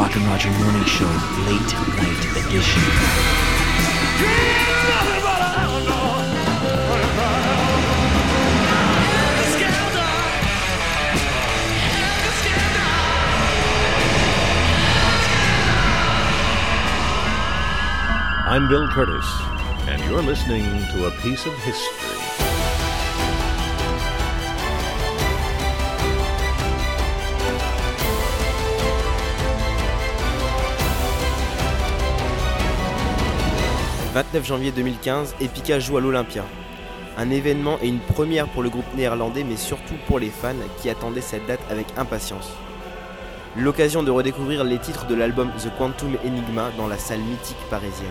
Rock and Roger Morning Show, late night edition. I'm Bill Curtis, and you're listening to a piece of history. « 29 janvier 2015, Epica joue à l'Olympia. Un événement et une première pour le groupe néerlandais, mais surtout pour les fans qui attendaient cette date avec impatience. L'occasion de redécouvrir les titres de l'album The Quantum Enigma dans la salle mythique parisienne.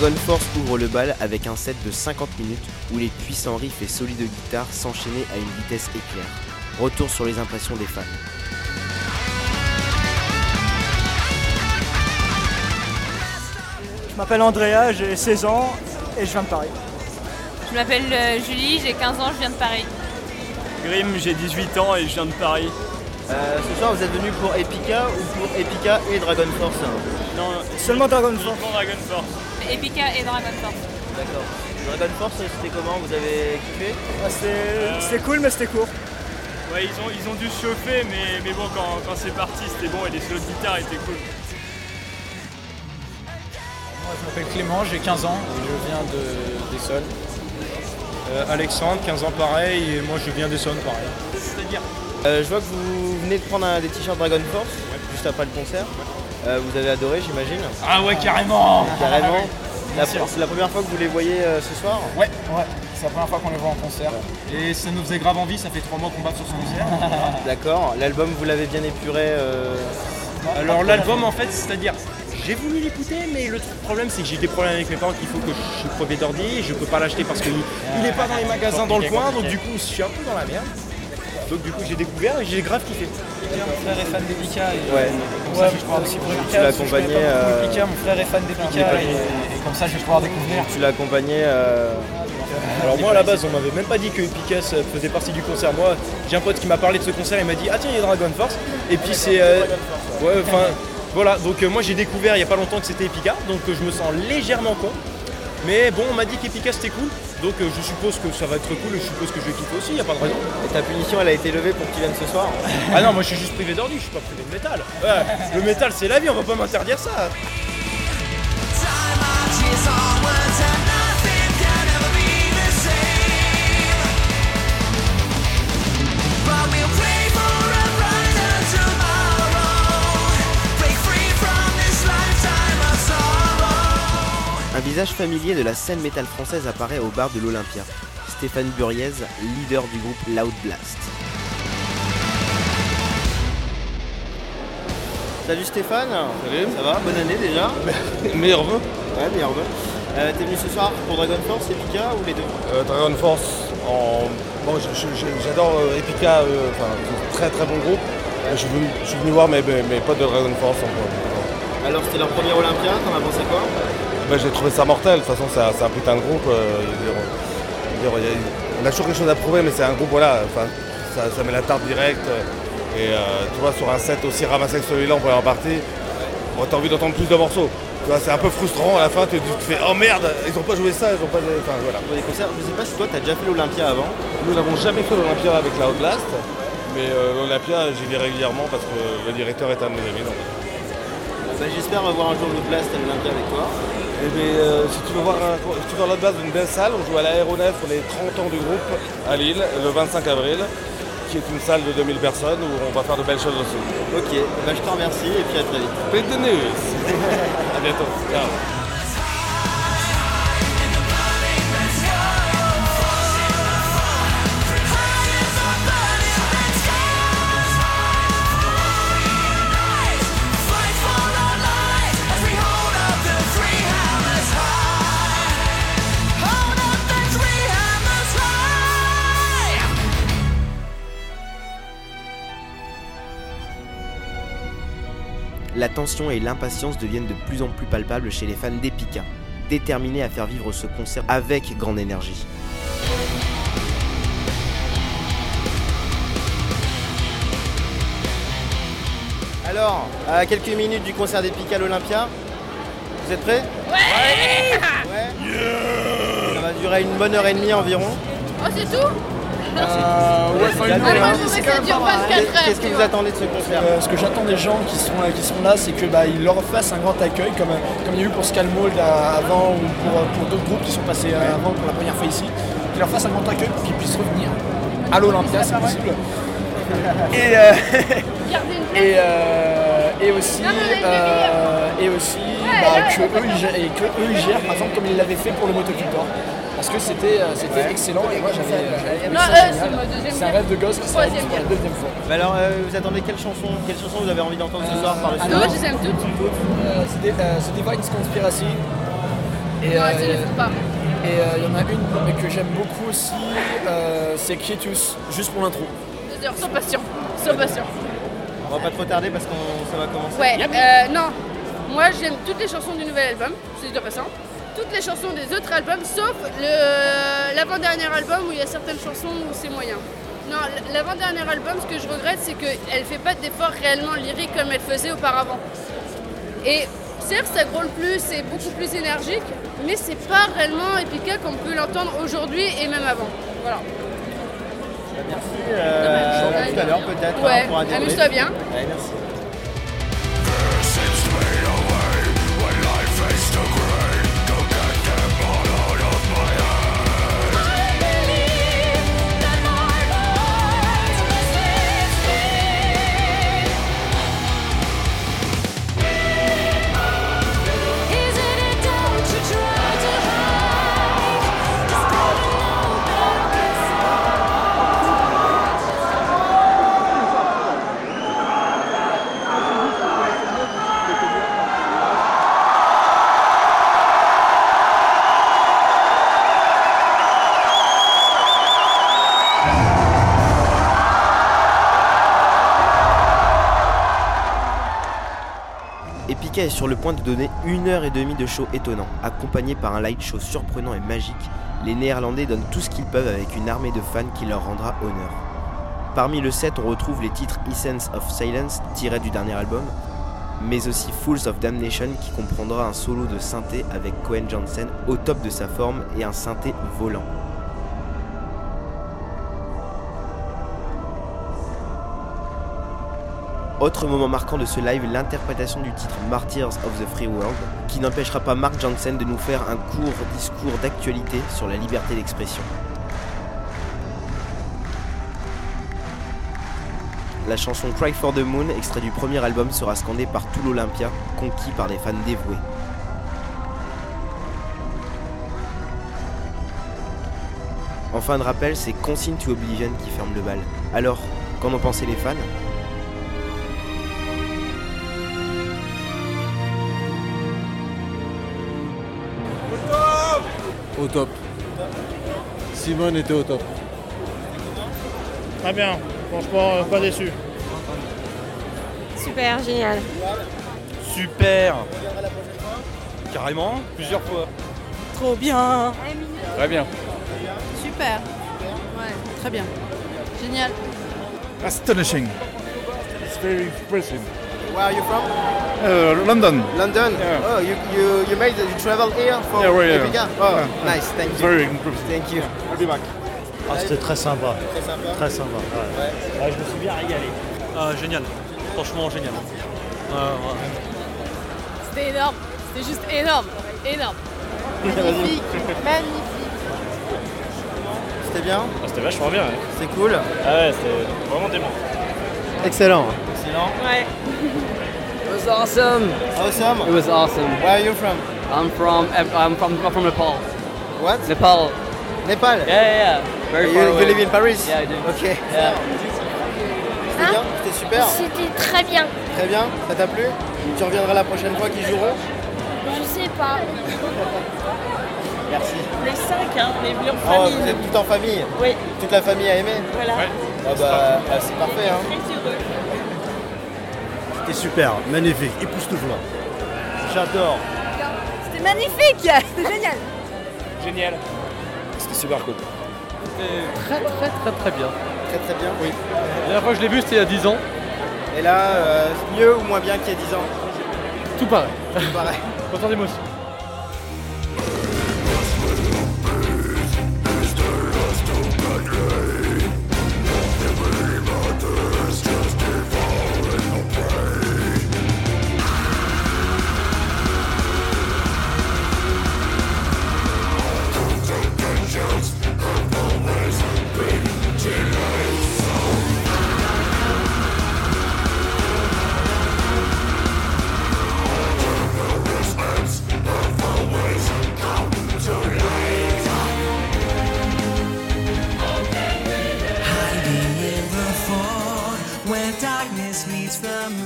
Dragon Force ouvre le bal avec un set de 50 minutes où les puissants riffs et solides guitares s'enchaînaient à une vitesse éclair. Retour sur les impressions des fans. Je m'appelle Andrea, j'ai 16 ans et je viens de Paris. Je m'appelle euh, Julie, j'ai 15 ans, je viens de Paris. Grim, j'ai 18 ans et je viens de Paris. Euh, ce soir, vous êtes venu pour Epica ou pour Epica et Dragon Force? Non, seulement Dragon Force. Dragon Force. Epica et Dragon Force. D'accord. Dragon Force, c'était comment Vous avez kiffé Ah, c'était c'était cool, mais c'était court. Ouais, ils ont, ils ont dû se chauffer, mais, mais bon, quand, quand c'est parti, c'était bon et les solos de guitare étaient cool. Moi, je m'appelle Clément, j'ai 15 ans et je viens de, d'Essonne. Euh, Alexandre, 15 ans pareil, et moi je viens d'Essonne pareil. C'est-à-dire Euh, Je vois que vous venez de prendre un- des t-shirts Dragon Force juste après le concert. Euh, vous avez adoré, j'imagine Ah ouais, carrément Carrément. La-. C'est la première fois que vous les voyez euh, ce soir Ouais, ouais, c'est la première fois qu'on les voit en concert. Et ça nous faisait grave envie, ça fait 3 mois qu'on bat sur ce concert. D'accord. L'album, vous l'avez bien épuré euh, Alors l'album en fait, c'est-à-dire, j'ai voulu l'écouter, mais le truc- problème c'est que j'ai des problèmes avec mes parents qu'il faut que je suis crevé d'ordi, je peux pas l'acheter parce qu'il il est pas dans les magasins dans le coin, donc du coup je suis un peu dans la merde. Donc du coup j'ai découvert et j'ai grave kiffé. Mon frère est fan d'Epica et Ouais. comme ça je vais pouvoir aussi pour Tu l'as accompagné, euh, Epica, mon frère est fan d'Epica et, et comme ça je vais pouvoir découvrir. Tu l'as accompagné euh, Alors moi à la base on m'avait même pas dit que Epicas faisait partie du concert. Moi j'ai un pote qui m'a parlé de ce concert, il m'a dit ah tiens il y a Dragon Force. Et puis c'est euh, ouais enfin voilà donc euh, moi j'ai découvert il y a pas longtemps que c'était Epica, donc euh, je me sens légèrement con. Mais bon on m'a dit qu'Epica c'était cool, donc euh, je suppose que ça va être cool et je suppose que je vais kiffer aussi, il a pas de raison. et ta punition, elle a été levée pour que tu viennes ce soir Ah non moi je suis juste privé d'ordi, je suis pas privé de métal. Ouais, le métal c'est la vie, on va pas m'interdire ça. Visage familier de la scène métal française apparaît au bar de l'Olympia. Stéphane Buriez, leader du groupe Loud Blast. Salut Stéphane Salut. Ça va? Bonne année déjà Meilleur vœu Ouais, meilleur vœu. Euh, T'es venu ce soir pour Dragon Force, Epica ou les deux? Euh, Dragon Force, en... bon, j'adore euh, Epica, euh, enfin, très très bon groupe. Je suis venu, je suis venu voir mes, mes, mes potes de Dragon Force. en. Alors c'était leur premier Olympia, t'en as pensé quoi? Ben, J'ai trouvé ça mortel, de toute façon c'est un, un putain de groupe. euh, on a toujours quelque chose à prouver, mais c'est un groupe, voilà, ça, ça met la tarte directe. Et euh, tu vois, sur un set aussi ramassé que celui-là en première partie, bon, t'as envie d'entendre plus de morceaux. Tu vois, c'est un peu frustrant à la fin, tu te fais oh merde, ils ont pas joué ça, ils ont pas. Enfin voilà. Pour des concerts, je sais pas si toi t'as déjà fait l'Olympia avant. Nous n'avons jamais fait l'Olympia avec la Outlast, mais euh, l'Olympia j'y vais régulièrement parce que le directeur est un de mes amis. Bah, J'espère voir un jour Loud Blast à l'Olympia avec toi. Et mais, euh, si tu veux voir un, si tu veux voir l'Outlast d'une belle salle, on joue à l'aéronef pour les 30 ans du groupe à Lille le 25 avril, qui est une salle de 2000 personnes où on va faire de belles choses aussi. Ok, bah, je te remercie et puis à très vite. News. à bientôt. Ciao. La tension et l'impatience deviennent de plus en plus palpables chez les fans d'Epica. déterminés à faire vivre ce concert avec grande énergie. Alors, à quelques minutes du concert d'Epica à l'Olympia, vous êtes prêts? Ouais Ouais Ça va durer une bonne heure et demie environ. Oh, c'est tout? Euh, ouais, enfin, une heure, moi, je voudrais que ça dure 24 heures. Qu'est-ce que vous attendez de ce concert Euh, ce que j'attends des gens qui sont, qui sont là, c'est que bah, ils leur fassent un grand accueil, comme, euh, comme il y a eu pour Scalmold euh, avant ou pour, euh, pour d'autres groupes qui sont passés euh, avant pour la première fois ici. Qu'ils leur fassent un grand accueil pour qu'ils puissent revenir à l'Olympia, c'est possible. Et, euh, et, euh, et aussi, euh, et aussi Ouais, bah, là, que, ouais. eux, ils gèrent, et que eux ils gèrent, par exemple, comme ils l'avaient fait pour le Motocultor. Parce que c'était euh, c'était excellent et moi j'avais Non, euh, c'est génial. ma deuxième C'est un rêve de gosse qui s'arrête Troisième pour la deuxième fois. Bah alors, euh, vous attendez quelle chanson Quelle chanson vous avez envie d'entendre ce soir par le Nous, je les aime toutes. Euh, c'est des- euh, c'est Divine's Conspiracy. Et Non, euh, tu les pas. et, euh, il y en a une mais que j'aime beaucoup aussi, euh, c'est Quietus, juste pour l'intro. Deux heures, sans passion. Sans passion. On va pas trop tarder parce que ça va commencer. Ouais, euh, non. Moi, j'aime toutes les chansons du nouvel album, c'est déjà passant. Toutes les chansons des autres albums, sauf l'avant-dernier album où il y a certaines chansons où c'est moyen. Non, l'avant-dernier album, ce que je regrette, c'est qu'elle fait pas d'efforts réellement lyriques comme elle faisait auparavant. Et certes, ça grôle plus, c'est beaucoup plus énergique, mais c'est pas réellement Epica comme on peut l'entendre aujourd'hui et même avant. Voilà. Merci. Euh, tout à l'heure peut-être. Ouais, hein, débrief. amuse-toi bien. Ouais, merci. Est sur le point de donner une heure et demie de show étonnant, accompagné par un light show surprenant et magique. Les Néerlandais donnent tout ce qu'ils peuvent avec une armée de fans qui leur rendra honneur. Parmi le set, on retrouve les titres Essence of Silence tirés du dernier album, mais aussi Fools of Damnation qui comprendra un solo de synthé avec Cohen Jansen au top de sa forme et un synthé volant. Autre moment marquant de ce live, l'interprétation du titre Martyrs of the Free World, qui n'empêchera pas Mark Jansen de nous faire un court discours d'actualité sur la liberté d'expression. La chanson Cry for the Moon, extrait du premier album, sera scandée par tout l'Olympia, conquis par des fans dévoués. En fin de rappel, c'est Consigne to Oblivion qui ferme le bal. Alors, qu'en ont pensé les fans? Au top. Simone était au top. Très bien, franchement, euh, pas déçu. Super, génial. Super Carrément, plusieurs fois. Trop bien. Très bien. Super. Ouais, très bien. Génial. Astonishing. It's very impressive. Where are you from? Uh, London. London? Yeah. Oh, you, you, you made you travel here for Yeah, right, yeah. Epica? Oh, Yeah. nice. Thank you. Very impressive. Thank you. I'll be back. Ah, c'était très sympa. Très sympa. Très sympa. ouais. Ouais, je me suis bien régalé. Ah, génial. Franchement, génial. Ouais, ouais. C'était énorme. C'était juste énorme. Énorme. Magnifique. Magnifique. C'était bien C'était vachement bien. Ouais. C'est cool Ah ouais, c'était vraiment dément. Excellent. Excellent. Ouais. It was awesome. Awesome? It was awesome. Where are you from? I'm from I'm from I'm from Nepal. What? Nepal. Nepal? Yeah, yeah, yeah. Very you, far you away. live in Paris? Yeah, I do. Ok. Yeah. C'était bien? C'était super? C'était très bien. Très bien? Ça t'a plu? Tu reviendras la prochaine fois qu'ils joueront? Je sais pas. Merci. Est cinq, hein. On est venus en Oh, famille. vous êtes tout en famille Oui. Toute la famille a aimé Voilà. Ah bah, ah, c'est parfait hein. C'était super, magnifique, époustouflant. J'adore. C'était magnifique C'était génial Génial. C'était super cool. Très très très très bien. Très très bien, oui. La dernière fois que je l'ai vu c'était il y a 10 ans. Et là, euh, mieux ou moins bien qu'il y a 10 ans Tout pareil. Tout pareil. Autant d'émotion.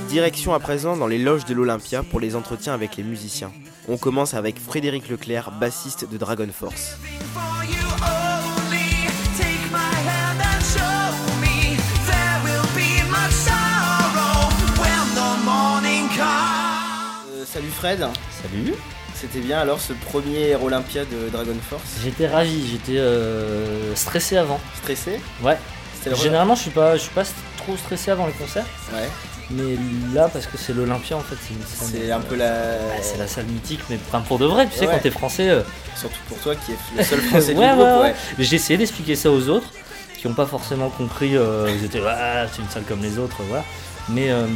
Direction à présent dans les loges de l'Olympia pour les entretiens avec les musiciens. On commence avec Frédéric Leclerc, bassiste de Dragon Force. Euh, salut Fred. Salut. C'était bien alors ce premier Olympia de Dragon Force J'étais ravi, j'étais euh, stressé avant. Stressé? Ouais. Généralement, je suis pas, je suis pas trop stressé avant les concerts. Ouais. Mais là, parce que c'est l'Olympia en fait, c'est C'est un peu la. Ouais, c'est la salle mythique, mais pour de vrai, tu sais, Ouais. quand t'es français. euh, Surtout pour toi qui est le seul français ouais, du groupe. ouais, ouais. J'ai essayé d'expliquer ça aux autres qui n'ont pas forcément compris. euh, ils étaient, ah, c'est une salle comme les autres, voilà. Mais euh, euh,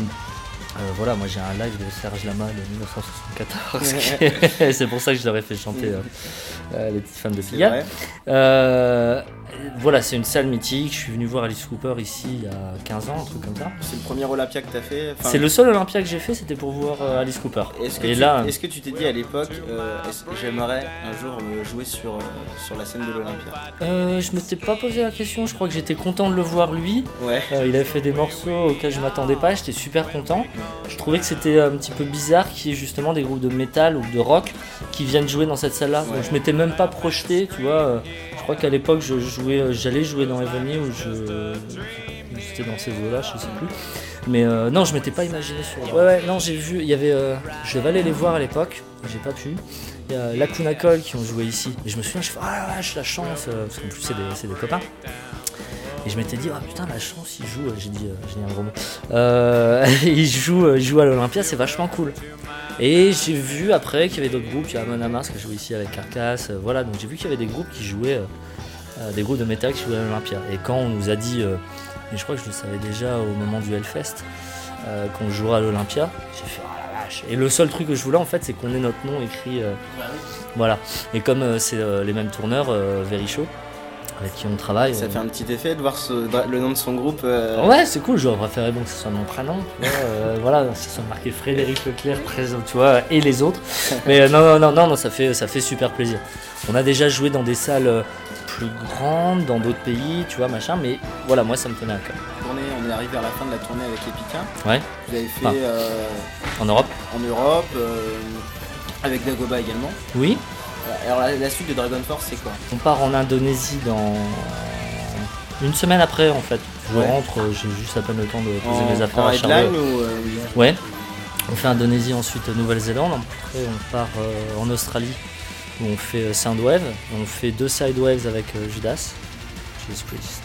voilà, moi j'ai un live de Serge Lama de 1974. qui- c'est pour ça que je leur ai fait chanter euh, euh, les petites femmes de Pigalle. Euh, voilà, c'est une salle mythique. Je suis venu voir Alice Cooper ici il y a 15 ans, un truc comme ça. C'est le premier Olympia que t'as fait enfin, C'est le seul Olympia que j'ai fait, c'était pour voir euh, Alice Cooper. Est-ce que, Et tu, là, est-ce que tu t'es dit à l'époque, euh, j'aimerais un jour euh, jouer sur, euh, sur la scène de l'Olympia? Euh, je m'étais pas posé la question, je crois que j'étais content de le voir lui. Euh, il avait fait des morceaux auxquels je m'attendais pas, j'étais super content. Je trouvais que c'était un petit peu bizarre qu'il y ait justement des groupes de métal ou de rock qui viennent jouer dans cette salle-là. Donc Ouais. je m'étais même pas projeté, tu vois. Je crois qu'à l'époque je jouais, euh, j'allais jouer dans Heavenly ou je ou c'était dans ces eaux-là, je sais plus. Mais euh, non, je m'étais pas imaginé sur. Ouais, ouais, non, j'ai vu, il y avait. euh, je devais aller les voir à l'époque, j'ai pas pu. Il y a Lacuna Coil qui ont joué ici. Et je me souviens, je fais Ah la vache, la chance, euh, parce qu'en plus c'est des, c'est des copains. Et je m'étais dit, ah putain, la chance, il joue, euh, j'ai dit, euh, j'ai un gros mot. Euh, il, joue, il joue à l'Olympia, c'est vachement cool. Et j'ai vu après qu'il y avait d'autres groupes, il y a Amon Amarth qui a joué ici avec Carcass, voilà, donc j'ai vu qu'il y avait des groupes qui jouaient, des groupes de métal qui jouaient à l'Olympia. Et quand on nous a dit, et je crois que je le savais déjà au moment du Hellfest, qu'on jouera à l'Olympia, j'ai fait, oh. Et le seul truc que je voulais en fait, c'est qu'on ait notre nom écrit. voilà. Et comme c'est les mêmes tourneurs, Very avec qui on travaille. Ça fait un petit effet de voir ce- le nom de son groupe. euh, Ouais, c'est cool, j'aurais préféré bon, que ce soit mon prénom, tu vois, euh, voilà, que ce soit marqué Frédéric Leclerc présent, tu vois, et les autres. Mais euh, non, non, non, non, non, ça fait, ça fait super plaisir. On a déjà joué dans des salles euh, plus grandes, dans d'autres pays, tu vois, machin, mais voilà, moi ça me tenait à cœur. tournée, on est arrivé vers la fin de la tournée avec Epica. Ouais. Vous avez fait Ah. En Europe en Europe, avec Dagoba également. Oui. Alors la, la suite de Dragon Force, c'est quoi On part en Indonésie dans une semaine après, en fait. Je Ouais. rentre, euh, j'ai juste à peine le temps de poser En- mes affaires en à headline ou, euh, Ouais. On fait Indonésie, ensuite euh, Nouvelle-Zélande. Après, on part euh, en Australie où on fait Soundwave. On fait deux Sidewaves avec Judas, Jesus Christ.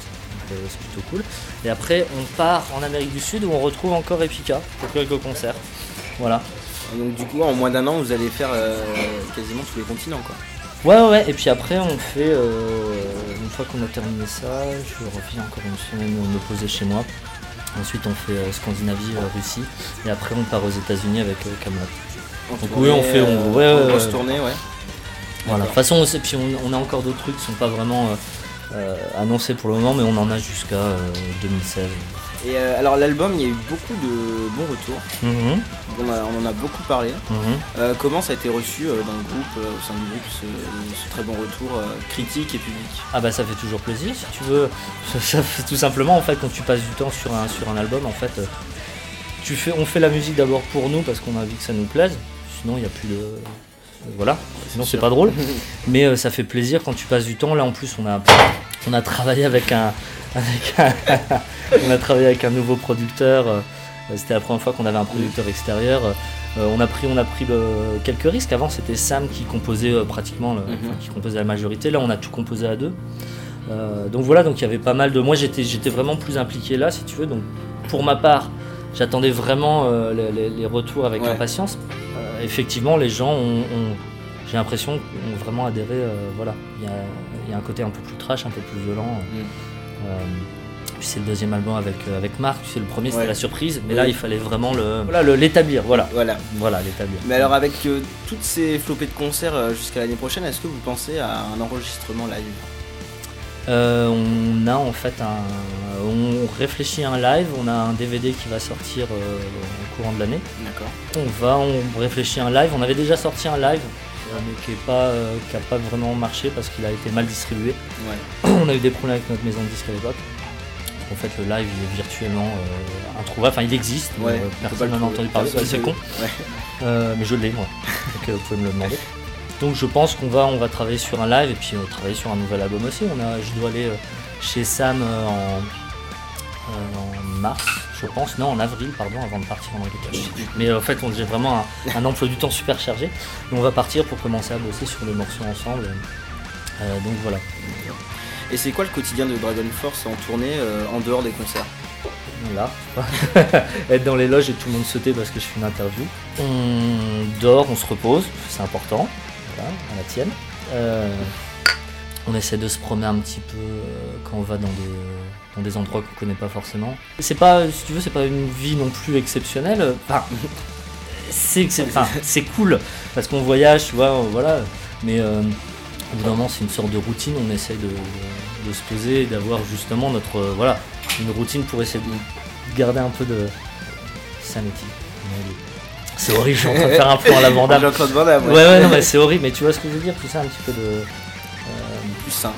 C'est plutôt cool. Et après, on part en Amérique du Sud où on retrouve encore Epica pour quelques concerts. Voilà. Et Donc du coup, en moins d'un an, vous allez faire euh, quasiment tous les continents, quoi. Ouais, ouais. Et puis après, on fait. euh, une fois qu'on a terminé ça, je reviens encore une semaine me poser chez moi. Ensuite, on fait euh, Scandinavie, euh, Russie. Et après, on part aux États-Unis avec Camelot. Donc, tournée, oui, on fait. On, ouais, ouais, grosse tournée, ouais. Voilà. De toute façon, on sait- puis on, on a encore d'autres trucs qui sont pas vraiment annoncés pour le moment, mais on en a jusqu'à euh, 2016. Et euh, alors l'album, il y a eu beaucoup de bons retours. Mhm. On, a- on en a beaucoup parlé. Mhm. Euh, comment ça a été reçu euh, dans le groupe, au sein du groupe, ce, ce très bon retour critique et public? Ah bah ça fait toujours plaisir si tu veux. Ça, ça fait tout simplement en fait quand tu passes du temps sur un, sur un album en fait tu fais, on fait la musique d'abord pour nous parce qu'on a envie que ça nous plaise. Sinon il n'y a plus de. Voilà, sinon c'est pas drôle. Mais ça fait plaisir quand tu passes du temps. Là en plus on a, on a travaillé avec un, avec on a travaillé avec un nouveau producteur. euh, C'était la première fois qu'on avait un producteur extérieur. Euh, on a pris, on a pris le- quelques risques. Avant, c'était Sam qui composait euh, pratiquement, le- Mhm. enfin, qui composait la majorité. Là, on a tout composé à deux. Euh, donc voilà, donc il y avait pas mal de. Moi, j'étais, vraiment plus impliqué là, si tu veux. Donc pour ma part, j'attendais vraiment euh, les, les- les retours avec Ouais. impatience. Euh, effectivement, les gens ont, ont- j'ai l'impression, ont vraiment adhéré. voilà, il y a, il y a un côté un peu plus trash, un peu plus violent. Mm. Euh, c'est le deuxième album avec, euh, avec Marc, sais, le premier c'était Ouais. la surprise, mais Oui. là il fallait vraiment le, voilà, le- l'établir, voilà. Voilà. Voilà, l'établir. Mais alors avec euh, toutes ces flopées de concerts jusqu'à l'année prochaine, est-ce que vous pensez à un enregistrement live? Euh, on a en fait un. On réfléchit à un live, on a un DVD qui va sortir euh, au courant de l'année. D'accord. On va, on réfléchit à un live. On avait déjà sorti un live, mais qui n'a pas, euh, qui a pas vraiment marché parce qu'il a été mal distribué. Ouais. on a eu des problèmes avec notre maison de disques à l'époque. En fait, le live il est virtuellement euh, introuvable. Enfin, il existe, Ouais, euh, on personne n'en a entendu parler. C'est con. ouais. Euh, mais je l'ai, moi. Donc, euh, vous pouvez me le demander. Donc, je pense qu'on va, on va travailler sur un live et puis euh, travailler sur un nouvel album aussi. On a, je dois aller euh, chez Sam euh, en, euh, en mars, je pense. Non, en avril, pardon, avant de partir en Amérique. Mais euh, en fait, on- j'ai vraiment un, un emploi du temps super chargé. Et on va partir pour commencer à bosser sur les morceaux ensemble. Euh, donc voilà. Et c'est quoi le quotidien de Dragon Force en tournée euh, en dehors des concerts? Là, être dans les loges et tout le monde sauter parce que je fais une interview. On dort, on se repose, c'est important, voilà, à la tienne. Euh, on essaie de se promener un petit peu quand on va dans des, dans des endroits qu'on connaît pas forcément. C'est pas, si tu veux, c'est pas une vie non plus exceptionnelle. Enfin, c'est enfin, c'est cool parce qu'on voyage, tu vois, voilà. Mais euh, au bout d'un moment, c'est une sorte de routine. On essaie de, se poser et d'avoir justement notre, euh, voilà, une routine pour essayer de garder un peu de sanity. C'est horrible, je suis en train de faire un plan à la Van Damme. Jean-Claude Van Damme, Ouais, ouais. ouais, non, mais c'est horrible. Mais tu vois ce que je veux dire, tout ça, un petit peu de. euh, Plus sain.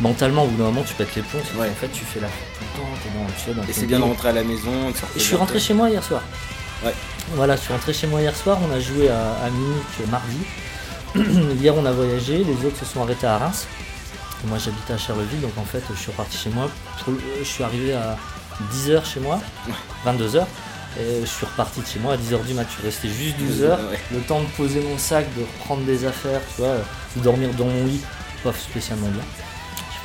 Mentalement, au bout d'un moment, tu pètes les plombs. c'est qu'en fait, tu fais la fête tout le temps. t'es dans, dans Et c'est bien de rentrer à la maison. Et je suis rentré chez moi hier soir. Ouais. Voilà, je suis rentré chez moi hier soir. On a joué à, à Munich mardi. hier, on a voyagé. Les autres se sont arrêtés à Reims. Moi, j'habitais à Charleville. Donc, en fait, je suis reparti chez moi. Le- Je suis arrivé à 10h chez moi, 22h. Et je suis reparti de chez moi à 10h du mat. Je suis resté juste 12 heures. Ouais. Le temps de poser mon sac, de reprendre des affaires, tu vois, de dormir dans mon lit. Pas spécialement bien.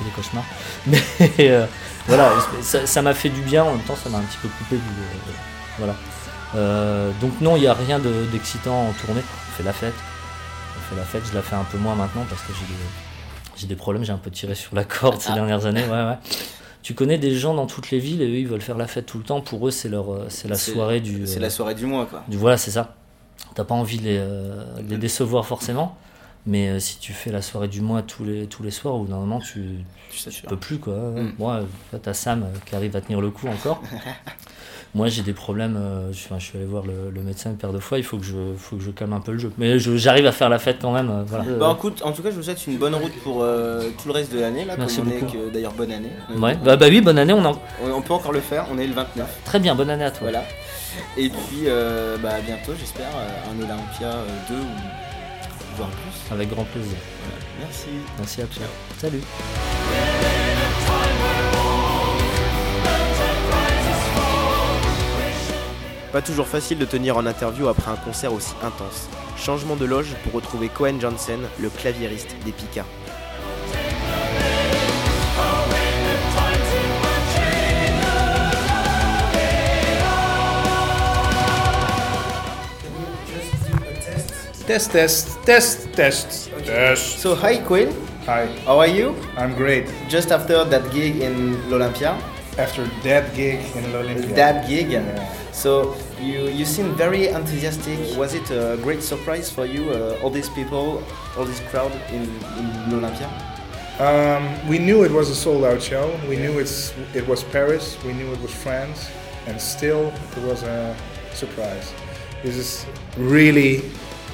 Des cauchemars. Mais euh, voilà, ça m'a fait du bien. En même temps, ça m'a un petit peu coupé du. euh, voilà. Euh, donc non, il n'y a rien de- d'excitant en tournée. On fait la fête. On fait la fête. Je la fais un peu moins maintenant parce que j'ai des, des problèmes. J'ai un peu tiré sur la corde ces Ah. dernières années. Ouais, ouais. Tu connais des gens dans toutes les villes et eux ils veulent faire la fête tout le temps. Pour eux c'est leur c'est la soirée du. c'est la soirée du mois, quoi. du- voilà c'est ça. T'as pas envie de les, de les décevoir forcément. Mais euh, si tu fais la soirée du mois tous les, tous les soirs, d'un moment, tu, tu peux plus. quoi. Mm. Moi, euh, t'as Sam euh, qui arrive à tenir le coup encore. Moi, j'ai des problèmes. euh, je, enfin, je suis allé voir le, le médecin une paire de fois. Il faut que je, faut que je calme un peu le jeu. Mais j'arrive à faire la fête quand même. voilà. Bah, écoute, en tout cas, je vous souhaite une bonne route pour tout le reste de l'année. Là, Merci comme on est beaucoup. d'ailleurs bonne année. Ouais. Bah, bah oui, bonne année. On en... On, on peut encore le faire. On est le 29. Très bien, bonne année à toi. Voilà. Et puis, bah, à bientôt, j'espère, un Olympia 2 ou voire plus. Avec grand plaisir. Merci. Merci à toi. Salut. Pas toujours facile de tenir en interview après un concert aussi intense. Changement de loge pour retrouver Cohen Johnson, le claviériste des Pika. Test, test, test, test, test. So hi Quinn. Hi. How are you? I'm great. Just after that gig in l'Olympia. After that gig in l'Olympia. That gig. Yeah. So you you seem very enthusiastic. Was it a great surprise for you? Uh, all these people, all this crowd in, in l'Olympia. Um, we knew it was a sold out show. We knew it's it was Paris. We knew it was France, and still it was a surprise. This is really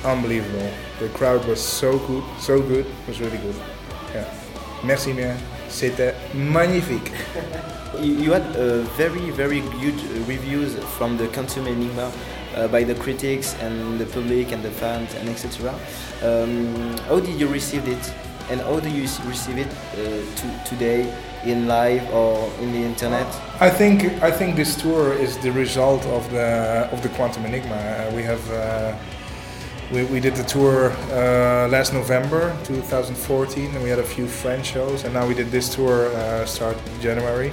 unbelievable. The crowd was so good, so good. It was really good. Yeah. Merci bien. C'était magnifique. You, you had uh, very very good reviews from the consumer enigma. Uh, by the critics and the public and the fans and etc. Um, how did you receive it? And how do you receive it uh, to, today in live or in the internet? I think I think this tour is the result of the of the Quantum Enigma. Uh, we have uh, we, we did the tour uh, last November 2014, and we had a few French shows, and now we did this tour uh, start January,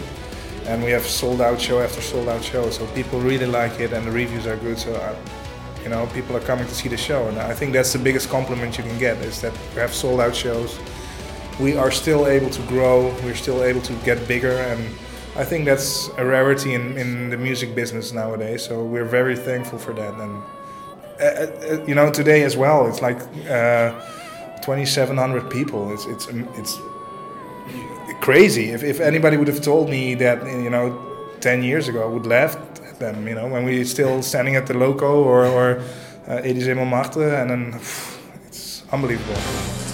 and we have sold out show after sold out show. So people really like it, and the reviews are good. So. Uh, you know, people are coming to see the show, and I think that's the biggest compliment you can get is that we have sold out shows. We are still able to grow. We're still able to get bigger, and I think that's a rarity in, in the music business nowadays. So we're very thankful for that. And uh, uh, you know, today as well, it's like uh, 2,700 people. It's it's um, it's crazy. If, if anybody would have told me that, you know, 10 years ago, I would laugh at them. You know, when we're still standing at the loco or or uh, and then it's unbelievable.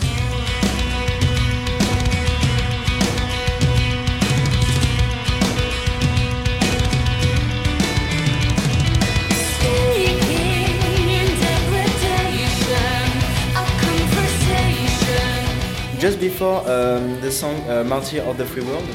Just before um, the song uh, Martyr of the Free World,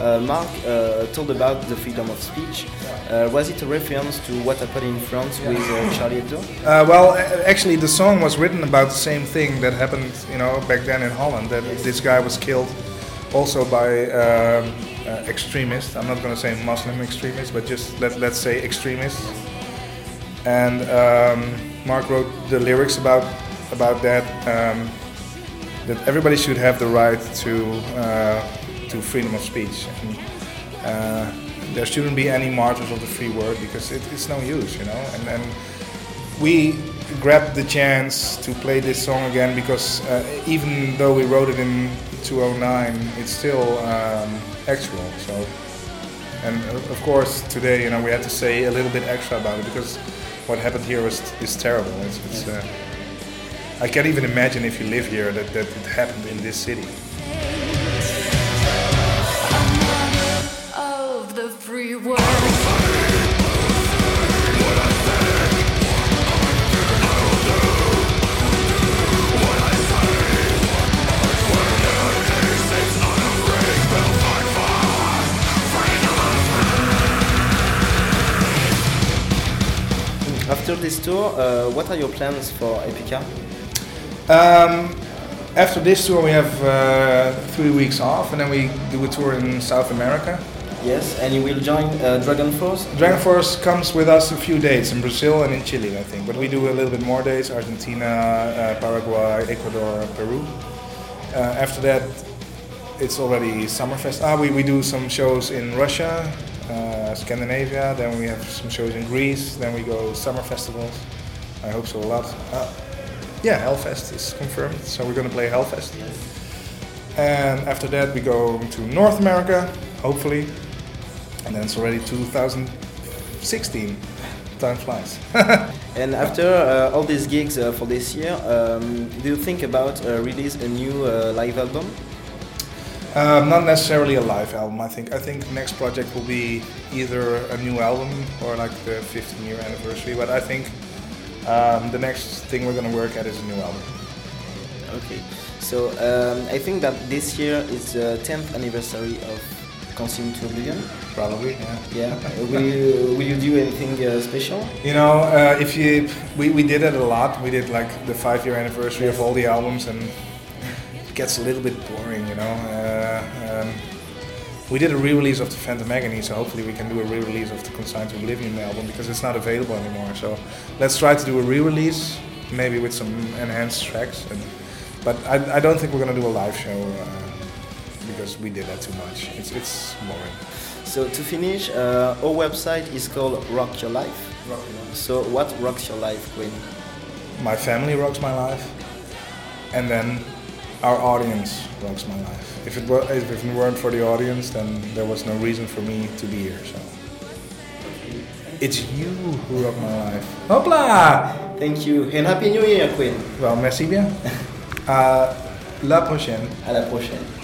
uh, Mark uh, told about the freedom of speech. Uh, was it a reference to what happened in France with uh, Charlie Hebdo? Uh, well, actually, the song was written about the same thing that happened, you know, back then in Holland. That this guy was killed, also by um, uh, extremists. I'm not going to say Muslim extremists, but just let let's say extremists. And um, Mark wrote the lyrics about about that. Um, that everybody should have the right to uh, to freedom of speech. And, uh, there shouldn't be any martyrs of the free word because it, it's no use, you know. And, we grabbed the chance to play this song again because uh, even though we wrote it in 2009, it's still um, actual. So, and uh, of course today, you know, we had to say a little bit extra about it because what happened here was is terrible. It's, it's, uh, I can't even imagine if you live here that, that it happened in this city. of the free world. After this tour, uh, what are your plans for Epica? Um, after this tour, we have uh, three weeks off, and then we do a tour in South America. Yes, and you will join uh, Dragon Force? Dragon Force comes with us a few dates in Brazil and in Chile, I think. But we do a little bit more dates: Argentina, uh, Paraguay, Ecuador, Peru. Uh, after that, it's already Summerfest. Ah, we, we do some shows in Russia, uh, Scandinavia. Then we have some shows in Greece. Then we go summer festivals. I hope so a lot. Uh, yeah, Hellfest is confirmed, so we're gonna play Hellfest. And after that, we go to North America, hopefully. And then it's already 2016. Time flies. And after uh, all these gigs uh, for this year, um, do you think about uh, release a new uh, live album? Um, not necessarily a live album. I think. I think next project will be either a new album or like the 15 year anniversary. But I think um, the next thing we're gonna work at is a new album. Okay, so um, I think that this year is the 10th anniversary of Consume to Oblivion. Probably, yeah. Yeah. Will, you, will you do anything uh, special? You know, uh, if you we, we did it a lot. We did like the five year anniversary of all the albums, and it gets a little bit boring. You know. We did a re-release of the Phantom Agony, so hopefully we can do a re-release of the Consigned to Oblivion album because it's not available anymore. So let's try to do a re-release, maybe with some enhanced tracks. And, but I, I don't think we're gonna do a live show uh, because we did that too much. It's it's boring. So to finish, uh, our website is called Rock Your Life. Rock Your Life. So what rocks your life, Quinn? My family rocks my life, and then our audience rocks my life. If it were, if it weren't for the audience, then there was no reason for me to be here. So it's you who rock my life. Hopla! Thank you and happy New Year, Quinn. Well, merci bien. À uh, la prochaine. À la prochaine.